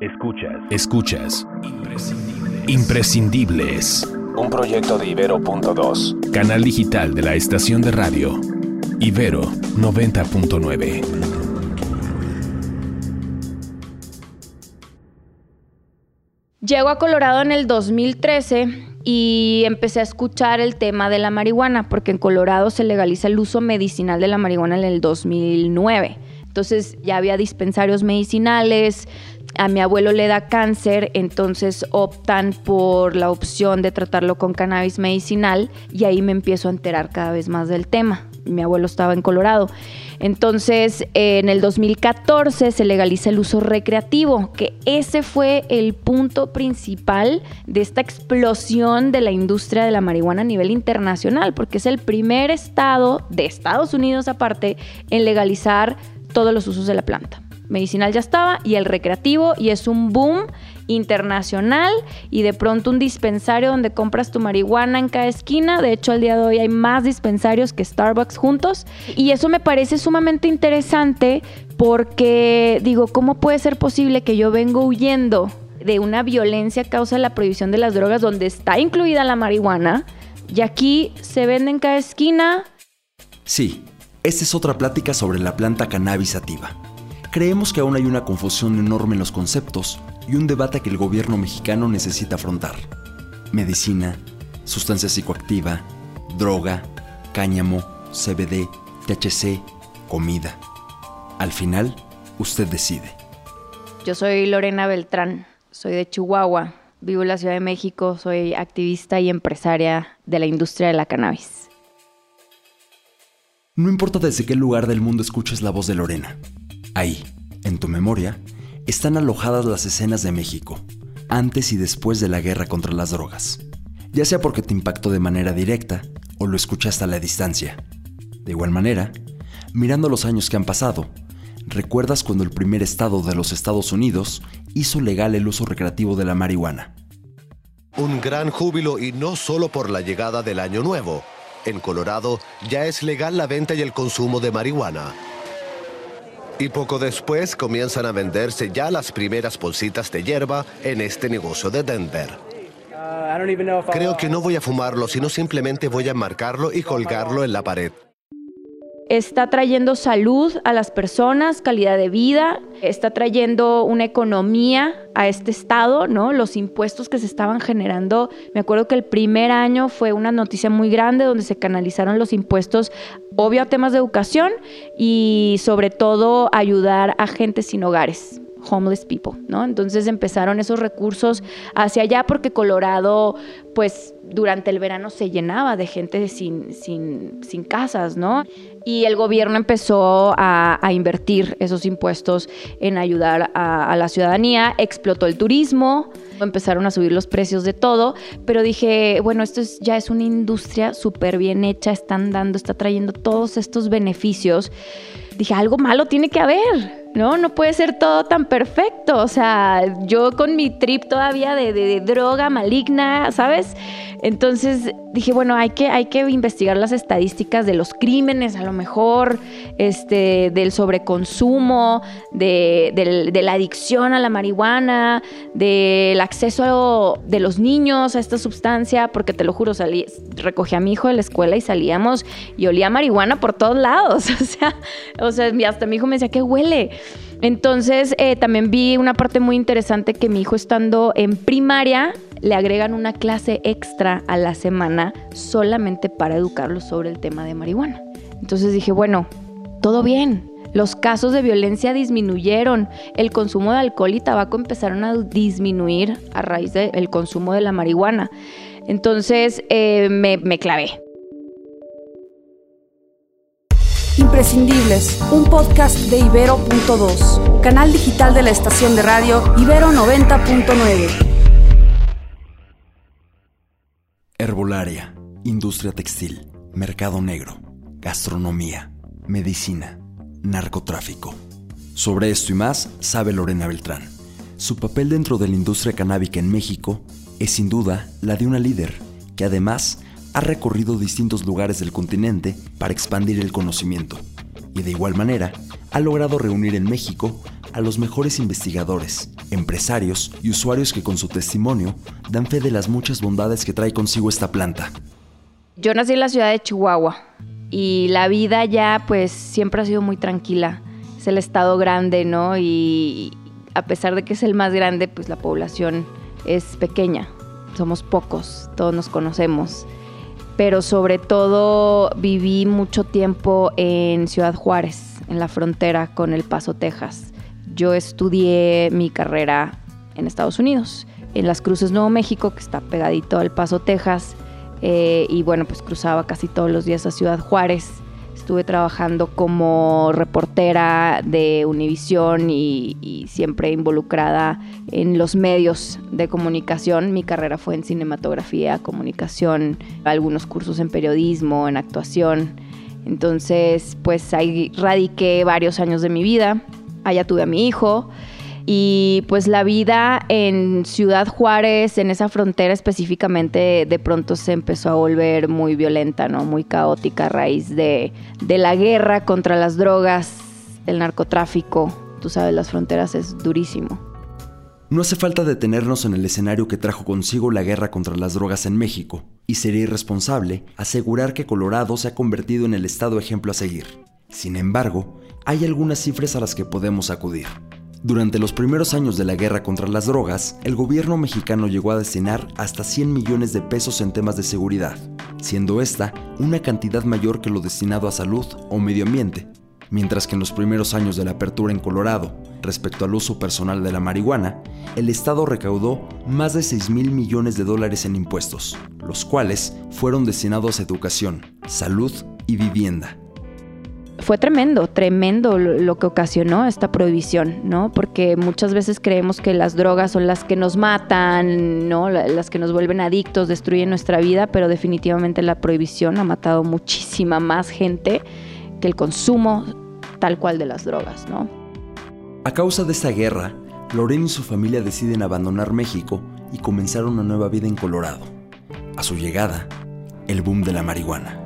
Escuchas. Escuchas. Imprescindibles. Un proyecto de Ibero.2. Canal digital de la estación de radio. Ibero 90.9. Llego a Colorado en el 2013 y empecé a escuchar el tema de la marihuana, porque en Colorado se legaliza el uso medicinal de la marihuana en el 2009. Entonces ya había dispensarios medicinales, a mi abuelo le da cáncer, entonces optan por la opción de tratarlo con cannabis medicinal y ahí me empiezo a enterar cada vez más del tema. Mi abuelo estaba en Colorado. Entonces, en el 2014 se legaliza el uso recreativo, que ese fue el punto principal de esta explosión de la industria de la marihuana a nivel internacional, porque es el primer estado de Estados Unidos aparte en legalizar todos los usos de la planta. Medicinal ya estaba y el recreativo y es un boom internacional y de pronto un dispensario donde compras tu marihuana en cada esquina. De hecho, al día de hoy hay más dispensarios que Starbucks juntos. Y eso me parece sumamente interesante porque digo, ¿cómo puede ser posible que yo vengo huyendo de una violencia a causa de la prohibición de las drogas donde está incluida la marihuana y aquí se vende en cada esquina? Sí, esta es otra plática sobre la planta cannabis sativa. Creemos que aún hay una confusión enorme en los conceptos y un debate que el gobierno mexicano necesita afrontar. Medicina, sustancia psicoactiva, droga, cáñamo, CBD, THC, comida. Al final, usted decide. Yo soy Lorena Beltrán, soy de Chihuahua, vivo en la Ciudad de México, soy activista y empresaria de la industria de la cannabis. No importa desde qué lugar del mundo escuches la voz de Lorena. Ahí, en tu memoria, están alojadas las escenas de México, antes y después de la guerra contra las drogas. Ya sea porque te impactó de manera directa o lo escuchaste a la distancia. De igual manera, mirando los años que han pasado, recuerdas cuando el primer estado de los Estados Unidos hizo legal el uso recreativo de la marihuana. Un gran júbilo y no solo por la llegada del Año Nuevo, en Colorado ya es legal la venta y el consumo de marihuana. Y poco después comienzan a venderse ya las primeras bolsitas de hierba en este negocio de Denver. Creo que no voy a fumarlo, sino simplemente voy a marcarlo y colgarlo en la pared está trayendo salud a las personas, calidad de vida, está trayendo una economía a este estado, ¿no? Los impuestos que se estaban generando, me acuerdo que el primer año fue una noticia muy grande donde se canalizaron los impuestos, obvio a temas de educación y sobre todo ayudar a gente sin hogares homeless people, ¿no? Entonces empezaron esos recursos hacia allá porque Colorado, pues durante el verano se llenaba de gente sin, sin, sin casas, ¿no? Y el gobierno empezó a, invertir esos impuestos en ayudar a, la ciudadanía, explotó el turismo, empezaron a subir los precios de todo, pero dije, bueno, esto es, ya es una industria súper bien hecha, están dando, está trayendo todos estos beneficios. Dije, algo malo tiene que haber, ¿no? No puede ser todo tan perfecto. O sea, yo con mi trip todavía de, droga maligna, ¿sabes? Entonces dije, bueno, hay que, hay que investigar las estadísticas de los crímenes, a lo mejor, este, del sobreconsumo, de, la adicción a la marihuana, del acceso de los niños a esta sustancia, porque te lo juro, salí, recogí a mi hijo de la escuela y salíamos y olía marihuana por todos lados. O sea, o sea, hasta mi hijo me decía, ¿qué huele? Entonces, eh, también vi una parte muy interesante que mi hijo estando en primaria, le agregan una clase extra a la semana solamente para educarlo sobre el tema de marihuana. Entonces dije, bueno, todo bien. Los casos de violencia disminuyeron, el consumo de alcohol y tabaco empezaron a disminuir a raíz del consumo de la marihuana. Entonces eh, me, me clavé. Imprescindibles, un podcast de Ibero.2, canal digital de la estación de radio Ibero 90.9. Herbolaria, industria textil, mercado negro, gastronomía, medicina, narcotráfico. Sobre esto y más sabe Lorena Beltrán. Su papel dentro de la industria canábica en México es sin duda la de una líder que además ha recorrido distintos lugares del continente para expandir el conocimiento y de igual manera ha logrado reunir en México a los mejores investigadores, empresarios y usuarios que con su testimonio dan fe de las muchas bondades que trae consigo esta planta. Yo nací en la ciudad de Chihuahua y la vida ya pues siempre ha sido muy tranquila. Es el estado grande, ¿no? Y a pesar de que es el más grande, pues la población es pequeña. Somos pocos, todos nos conocemos. Pero sobre todo viví mucho tiempo en Ciudad Juárez, en la frontera con El Paso, Texas. Yo estudié mi carrera en Estados Unidos, en Las Cruces, Nuevo México, que está pegadito al Paso, Texas eh, y bueno, pues cruzaba casi todos los días a Ciudad Juárez. Estuve trabajando como reportera de Univisión y, siempre involucrada en los medios de comunicación. Mi carrera fue en cinematografía, comunicación, algunos cursos en periodismo, en actuación. Entonces, pues ahí radiqué varios años de mi vida. Allá tuve a mi hijo. Y pues la vida en Ciudad Juárez, en esa frontera específicamente, de pronto se empezó a volver muy violenta, ¿no? Muy caótica a raíz de, de la guerra contra las drogas, el narcotráfico. Tú sabes, las fronteras es durísimo. No hace falta detenernos en el escenario que trajo consigo la guerra contra las drogas en México, y sería irresponsable asegurar que Colorado se ha convertido en el estado ejemplo a seguir. Sin embargo, hay algunas cifras a las que podemos acudir. Durante los primeros años de la guerra contra las drogas, el gobierno mexicano llegó a destinar hasta 100 millones de pesos en temas de seguridad, siendo esta una cantidad mayor que lo destinado a salud o medio ambiente, mientras que en los primeros años de la apertura en Colorado, respecto al uso personal de la marihuana, el Estado recaudó más de 6 mil millones de dólares en impuestos, los cuales fueron destinados a educación, salud y vivienda fue tremendo, tremendo lo que ocasionó esta prohibición, ¿no? Porque muchas veces creemos que las drogas son las que nos matan, ¿no? Las que nos vuelven adictos, destruyen nuestra vida, pero definitivamente la prohibición ha matado muchísima más gente que el consumo tal cual de las drogas, ¿no? A causa de esta guerra, Lorena y su familia deciden abandonar México y comenzar una nueva vida en Colorado. A su llegada, el boom de la marihuana,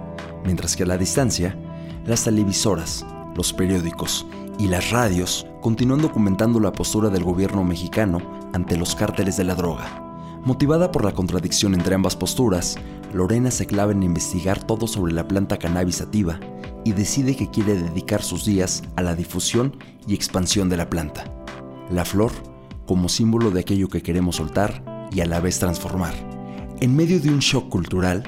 mientras que a la distancia, las televisoras, los periódicos y las radios continúan documentando la postura del gobierno mexicano ante los cárteles de la droga. Motivada por la contradicción entre ambas posturas, Lorena se clava en investigar todo sobre la planta cannabis sativa y decide que quiere dedicar sus días a la difusión y expansión de la planta. La flor como símbolo de aquello que queremos soltar y a la vez transformar. En medio de un shock cultural,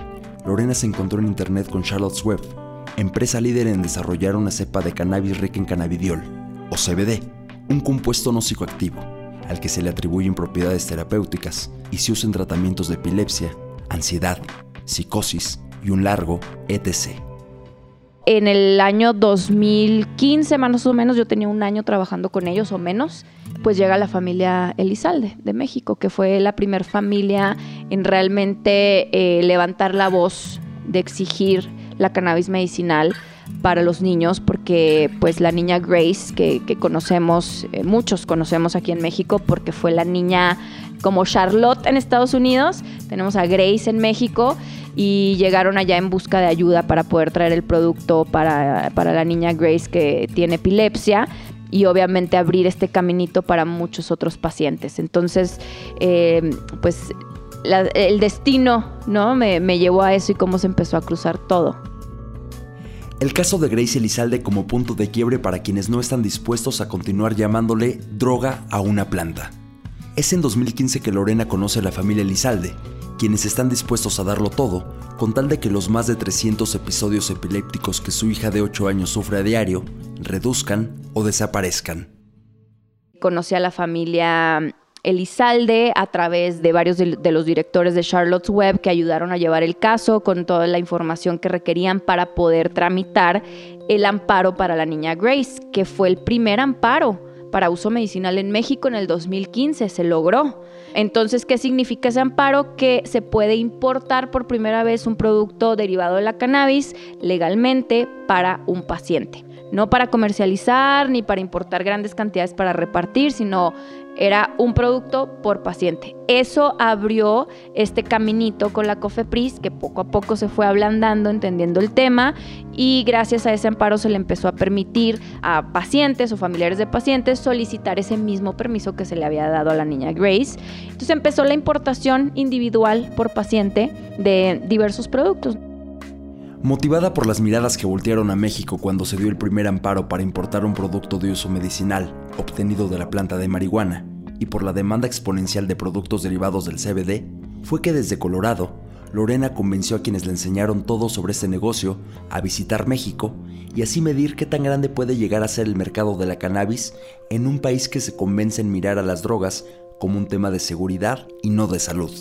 Lorena se encontró en internet con Charlotte's Web, empresa líder en desarrollar una cepa de cannabis rica en cannabidiol, o CBD, un compuesto no psicoactivo, al que se le atribuyen propiedades terapéuticas y se usa en tratamientos de epilepsia, ansiedad, psicosis y un largo etc. En el año 2015 más o menos, yo tenía un año trabajando con ellos o menos, pues llega la familia Elizalde de México, que fue la primera familia en realmente eh, levantar la voz de exigir la cannabis medicinal para los niños porque pues la niña Grace que, conocemos, eh, muchos conocemos aquí en México porque fue la niña como Charlotte en Estados Unidos, tenemos a Grace en México y llegaron allá en busca de ayuda para poder traer el producto para, la niña Grace que tiene epilepsia y obviamente abrir este caminito para muchos otros pacientes. Entonces, eh, pues el destino, ¿no? Me, me llevó a eso y cómo se empezó a cruzar todo. El caso de Grace Elizalde como punto de quiebre para quienes no están dispuestos a continuar llamándole droga a una planta. Es en 2015 que Lorena conoce a la familia Elizalde, quienes están dispuestos a darlo todo con tal de que los más de 300 episodios epilépticos que su hija de 8 años sufre a diario reduzcan o desaparezcan. Conocí a la familia Elizalde a través de varios de, los directores de Charlotte's Web que ayudaron a llevar el caso con toda la información que requerían para poder tramitar el amparo para la niña Grace, que fue el primer amparo para uso medicinal en México en el 2015, se logró. Entonces, ¿qué significa ese amparo? Que se puede importar por primera vez un producto derivado de la cannabis legalmente para un paciente no para comercializar ni para importar grandes cantidades para repartir, sino era un producto por paciente. Eso abrió este caminito con la COFEPRIS que poco a poco se fue ablandando, entendiendo el tema y gracias a ese amparo se le empezó a permitir a pacientes o familiares de pacientes solicitar ese mismo permiso que se le había dado a la niña Grace. Entonces empezó la importación individual por paciente de diversos productos. Motivada por las miradas que voltearon a México cuando se dio el primer amparo para importar un producto de uso medicinal obtenido de la planta de marihuana y por la demanda exponencial de productos derivados del CBD, fue que desde Colorado, Lorena convenció a quienes le enseñaron todo sobre este negocio a visitar México y así medir qué tan grande puede llegar a ser el mercado de la cannabis en un país que se convence en mirar a las drogas como un tema de seguridad y no de salud.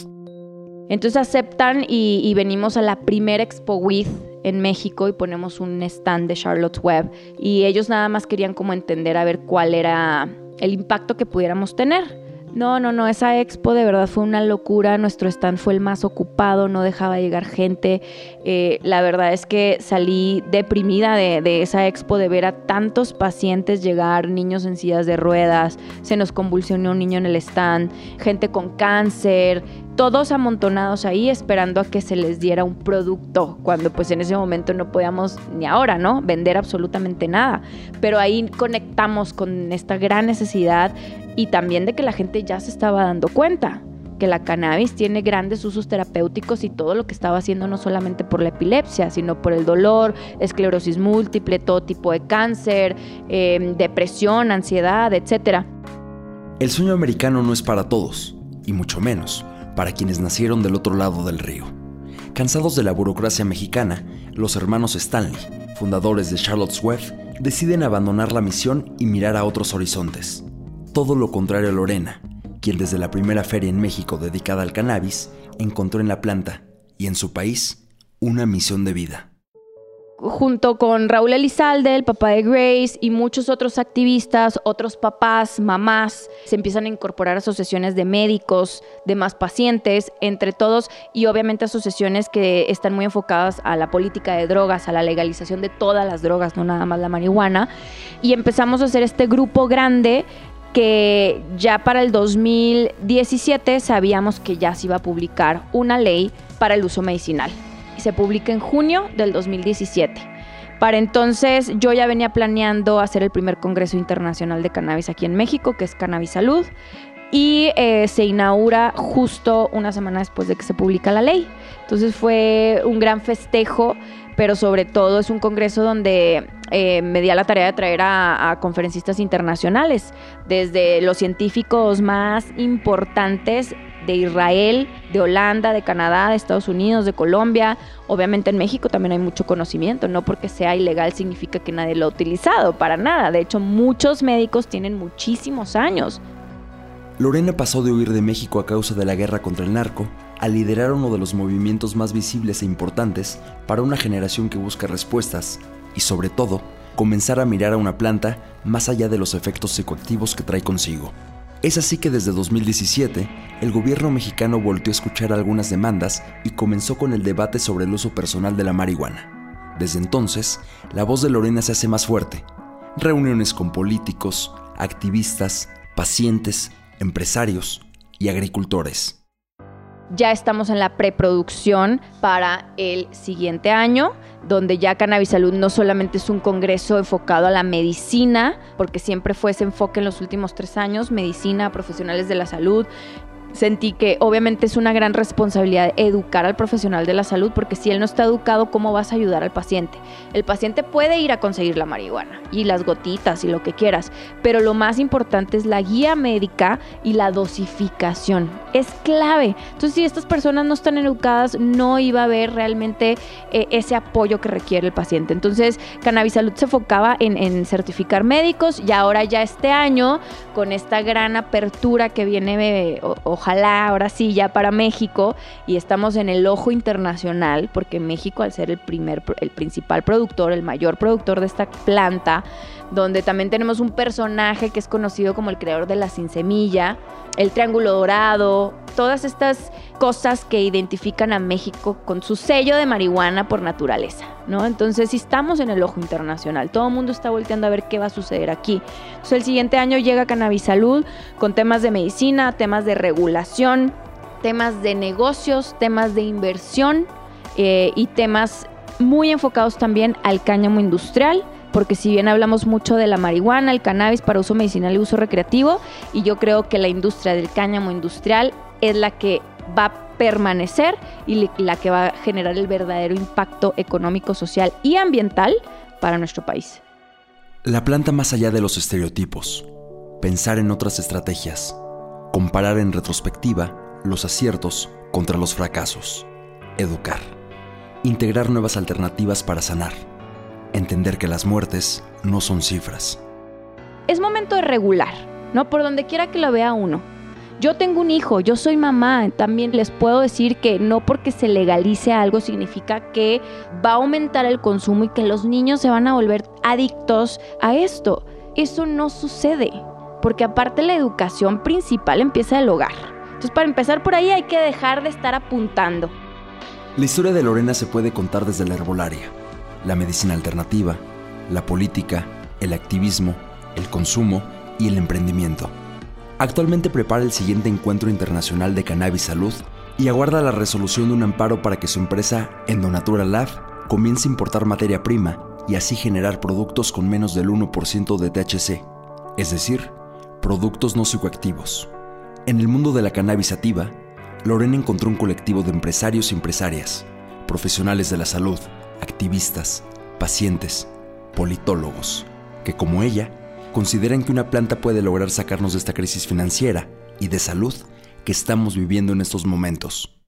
Entonces aceptan y, venimos a la primera Expo With en México y ponemos un stand de Charlotte's Web y ellos nada más querían como entender a ver cuál era el impacto que pudiéramos tener. No, no, no, esa expo de verdad fue una locura, nuestro stand fue el más ocupado, no dejaba llegar gente. Eh, la verdad es que salí deprimida de, de, esa expo de ver a tantos pacientes llegar, niños en sillas de ruedas, se nos convulsionó un niño en el stand, gente con cáncer, todos amontonados ahí esperando a que se les diera un producto, cuando pues en ese momento no podíamos ni ahora, ¿no? Vender absolutamente nada. Pero ahí conectamos con esta gran necesidad y también de que la gente ya se estaba dando cuenta que la cannabis tiene grandes usos terapéuticos y todo lo que estaba haciendo no solamente por la epilepsia, sino por el dolor, esclerosis múltiple, todo tipo de cáncer, em, depresión, ansiedad, etc. El sueño americano no es para todos, y mucho menos para quienes nacieron del otro lado del río. Cansados de la burocracia mexicana, los hermanos Stanley, fundadores de Charlotte's Web, deciden abandonar la misión y mirar a otros horizontes. Todo lo contrario a Lorena, quien desde la primera feria en México dedicada al cannabis, encontró en la planta y en su país una misión de vida junto con Raúl Elizalde, el papá de Grace, y muchos otros activistas, otros papás, mamás, se empiezan a incorporar asociaciones de médicos, de más pacientes, entre todos, y obviamente asociaciones que están muy enfocadas a la política de drogas, a la legalización de todas las drogas, no nada más la marihuana. Y empezamos a hacer este grupo grande que ya para el 2017 sabíamos que ya se iba a publicar una ley para el uso medicinal se publica en junio del 2017. Para entonces yo ya venía planeando hacer el primer Congreso Internacional de Cannabis aquí en México, que es Cannabis Salud, y eh, se inaugura justo una semana después de que se publica la ley. Entonces fue un gran festejo, pero sobre todo es un congreso donde eh, me di la tarea de traer a, conferencistas internacionales, desde los científicos más importantes de Israel, de Holanda, de Canadá, de Estados Unidos, de Colombia. Obviamente en México también hay mucho conocimiento, no porque sea ilegal significa que nadie lo ha utilizado, para nada. De hecho, muchos médicos tienen muchísimos años. Lorena pasó de huir de México a causa de la guerra contra el narco a liderar uno de los movimientos más visibles e importantes para una generación que busca respuestas y sobre todo comenzar a mirar a una planta más allá de los efectos psicoactivos que trae consigo. Es así que desde 2017, el gobierno mexicano volvió a escuchar algunas demandas y comenzó con el debate sobre el uso personal de la marihuana. Desde entonces, la voz de Lorena se hace más fuerte. Reuniones con políticos, activistas, pacientes, empresarios y agricultores ya estamos en la preproducción para el siguiente año, donde ya Cannabis Salud no solamente es un congreso enfocado a la medicina, porque siempre fue ese enfoque en los últimos tres años, medicina, profesionales de la salud, sentí que obviamente es una gran responsabilidad educar al profesional de la salud porque si él no está educado, ¿cómo vas a ayudar al paciente? El paciente puede ir a conseguir la marihuana y las gotitas y lo que quieras, pero lo más importante es la guía médica y la dosificación. Es clave. Entonces, si estas personas no están educadas, no iba a haber realmente eh, ese apoyo que requiere el paciente. Entonces, Cannabis Salud se enfocaba en, certificar médicos y ahora ya este año, con esta gran apertura que viene, eh, ojalá ahora sí ya para México y estamos en el ojo internacional porque México al ser el primer el principal productor, el mayor productor de esta planta, donde también tenemos un personaje que es conocido como el creador de la sin semilla, el triángulo dorado, Todas estas cosas que identifican a México con su sello de marihuana por naturaleza, ¿no? Entonces, si estamos en el ojo internacional, todo el mundo está volteando a ver qué va a suceder aquí. Entonces, el siguiente año llega Cannabis Salud con temas de medicina, temas de regulación, temas de negocios, temas de inversión eh, y temas muy enfocados también al cáñamo industrial porque si bien hablamos mucho de la marihuana, el cannabis para uso medicinal y uso recreativo, y yo creo que la industria del cáñamo industrial es la que va a permanecer y la que va a generar el verdadero impacto económico, social y ambiental para nuestro país. La planta más allá de los estereotipos, pensar en otras estrategias, comparar en retrospectiva los aciertos contra los fracasos, educar, integrar nuevas alternativas para sanar entender que las muertes no son cifras. Es momento de regular, ¿no? Por donde quiera que lo vea uno. Yo tengo un hijo, yo soy mamá, también les puedo decir que no porque se legalice algo significa que va a aumentar el consumo y que los niños se van a volver adictos a esto. Eso no sucede, porque aparte la educación principal empieza del hogar. Entonces para empezar por ahí hay que dejar de estar apuntando. La historia de Lorena se puede contar desde la herbolaria la medicina alternativa, la política, el activismo, el consumo y el emprendimiento. Actualmente prepara el siguiente encuentro internacional de cannabis salud y aguarda la resolución de un amparo para que su empresa Endonatural Lab comience a importar materia prima y así generar productos con menos del 1% de THC, es decir, productos no psicoactivos. En el mundo de la cannabis sativa, Lorena encontró un colectivo de empresarios y empresarias, profesionales de la salud, activistas, pacientes, politólogos, que como ella, consideran que una planta puede lograr sacarnos de esta crisis financiera y de salud que estamos viviendo en estos momentos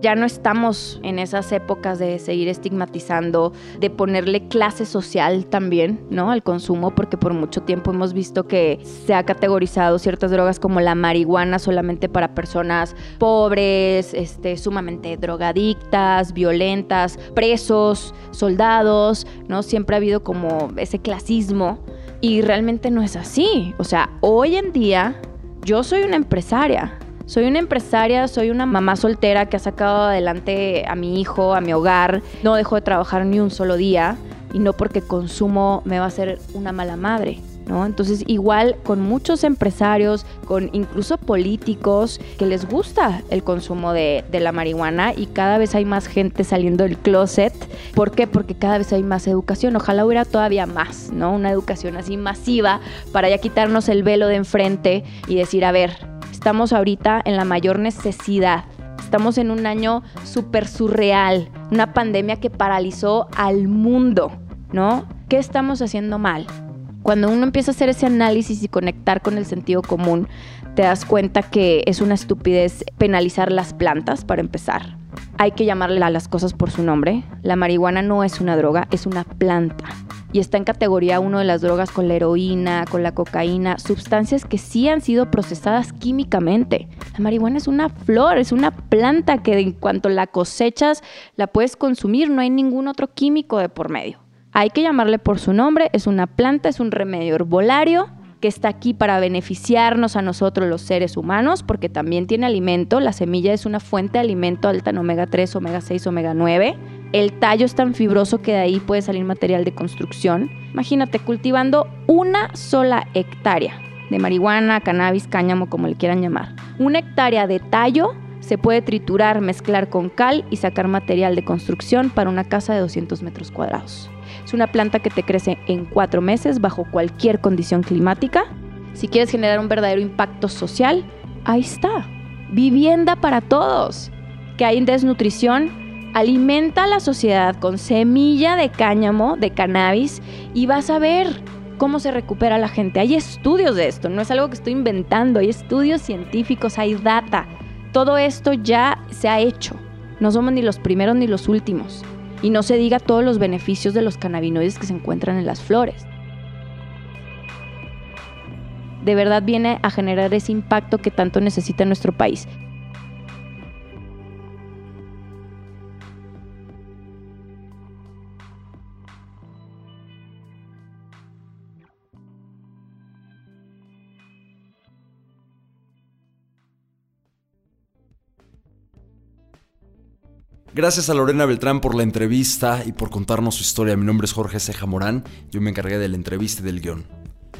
ya no estamos en esas épocas de seguir estigmatizando, de ponerle clase social también, ¿no? Al consumo, porque por mucho tiempo hemos visto que se ha categorizado ciertas drogas como la marihuana solamente para personas pobres, este, sumamente drogadictas, violentas, presos, soldados, ¿no? Siempre ha habido como ese clasismo y realmente no es así. O sea, hoy en día yo soy una empresaria soy una empresaria, soy una mamá soltera que ha sacado adelante a mi hijo, a mi hogar. No dejo de trabajar ni un solo día y no porque consumo me va a ser una mala madre. ¿No? Entonces, igual con muchos empresarios, con incluso políticos que les gusta el consumo de, de, la marihuana y cada vez hay más gente saliendo del closet. ¿Por qué? Porque cada vez hay más educación. Ojalá hubiera todavía más, ¿no? Una educación así masiva para ya quitarnos el velo de enfrente y decir, a ver, Estamos ahorita en la mayor necesidad. Estamos en un año súper surreal, una pandemia que paralizó al mundo, ¿no? ¿Qué estamos haciendo mal? Cuando uno empieza a hacer ese análisis y conectar con el sentido común, te das cuenta que es una estupidez penalizar las plantas para empezar. Hay que llamarle a las cosas por su nombre. La marihuana no es una droga, es una planta y está en categoría 1 de las drogas con la heroína, con la cocaína, sustancias que sí han sido procesadas químicamente. La marihuana es una flor, es una planta que en cuanto la cosechas la puedes consumir, no hay ningún otro químico de por medio. Hay que llamarle por su nombre, es una planta, es un remedio herbolario que está aquí para beneficiarnos a nosotros los seres humanos, porque también tiene alimento. La semilla es una fuente de alimento alta en omega 3, omega 6, omega 9. El tallo es tan fibroso que de ahí puede salir material de construcción. Imagínate cultivando una sola hectárea de marihuana, cannabis, cáñamo, como le quieran llamar. Una hectárea de tallo se puede triturar, mezclar con cal y sacar material de construcción para una casa de 200 metros cuadrados. Es una planta que te crece en cuatro meses bajo cualquier condición climática. Si quieres generar un verdadero impacto social, ahí está. Vivienda para todos. Que hay desnutrición, alimenta a la sociedad con semilla de cáñamo, de cannabis, y vas a ver cómo se recupera la gente. Hay estudios de esto, no es algo que estoy inventando, hay estudios científicos, hay data. Todo esto ya se ha hecho. No somos ni los primeros ni los últimos. Y no se diga todos los beneficios de los cannabinoides que se encuentran en las flores. De verdad viene a generar ese impacto que tanto necesita nuestro país. Gracias a Lorena Beltrán por la entrevista y por contarnos su historia. Mi nombre es Jorge Ceja Morán. Yo me encargué de la entrevista y del guion.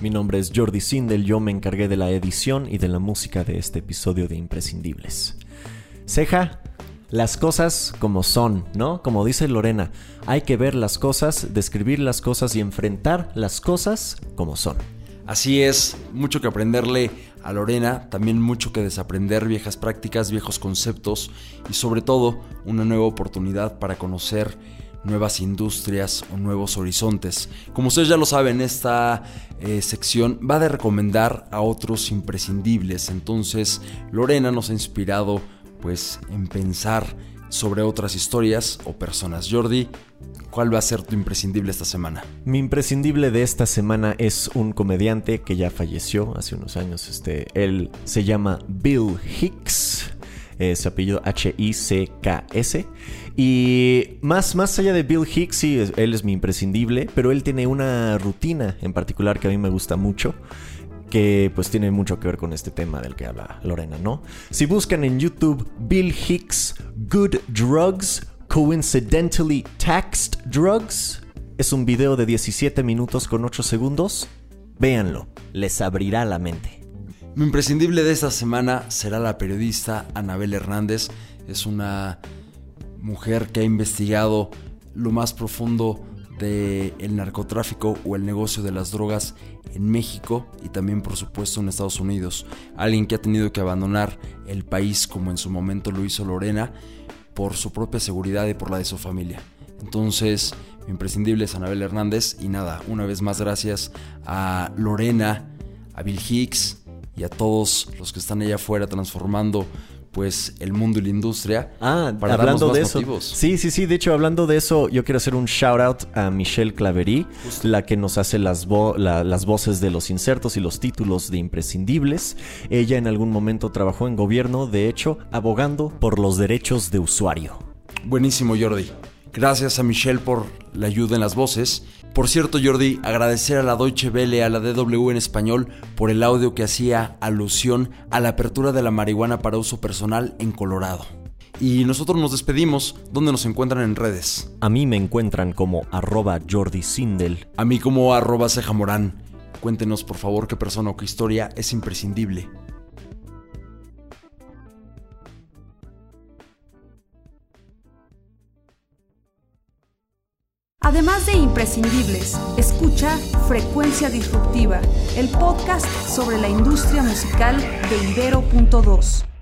Mi nombre es Jordi Sindel. Yo me encargué de la edición y de la música de este episodio de Imprescindibles. Ceja, las cosas como son, ¿no? Como dice Lorena, hay que ver las cosas, describir las cosas y enfrentar las cosas como son. Así es, mucho que aprenderle a Lorena, también mucho que desaprender, viejas prácticas, viejos conceptos y sobre todo una nueva oportunidad para conocer nuevas industrias o nuevos horizontes. Como ustedes ya lo saben, esta eh, sección va de recomendar a otros imprescindibles. Entonces, Lorena nos ha inspirado pues en pensar sobre otras historias o personas. Jordi, ¿cuál va a ser tu imprescindible esta semana? Mi imprescindible de esta semana es un comediante que ya falleció hace unos años. Este, él se llama Bill Hicks. su apellido H-I-C-K-S. Y más, más allá de Bill Hicks, sí, él es mi imprescindible, pero él tiene una rutina en particular que a mí me gusta mucho que pues tiene mucho que ver con este tema del que habla Lorena, ¿no? Si buscan en YouTube Bill Hicks Good Drugs Coincidentally Taxed Drugs, es un video de 17 minutos con 8 segundos. Véanlo, les abrirá la mente. Mi imprescindible de esta semana será la periodista Anabel Hernández. Es una mujer que ha investigado lo más profundo del el narcotráfico o el negocio de las drogas en México y también por supuesto en Estados Unidos. Alguien que ha tenido que abandonar el país como en su momento lo hizo Lorena por su propia seguridad y por la de su familia. Entonces, imprescindible es Anabel Hernández y nada, una vez más gracias a Lorena, a Bill Hicks y a todos los que están allá afuera transformando pues el mundo y la industria. Ah, hablando de eso. Sí, sí, sí. De hecho, hablando de eso, yo quiero hacer un shout out a Michelle Claverí, la que nos hace las, las voces de los insertos y los títulos de imprescindibles. Ella en algún momento trabajó en gobierno, de hecho, abogando por los derechos de usuario. Buenísimo, Jordi. Gracias a Michelle por la ayuda en las voces. Por cierto, Jordi, agradecer a la Deutsche Welle, a la DW en español, por el audio que hacía alusión a la apertura de la marihuana para uso personal en Colorado. Y nosotros nos despedimos. ¿Dónde nos encuentran en redes? A mí me encuentran como arroba Jordi Sindel. A mí como arroba Ceja Morán. Cuéntenos por favor qué persona o qué historia es imprescindible. Además de imprescindibles, escucha Frecuencia Disruptiva, el podcast sobre la industria musical de Ibero.2.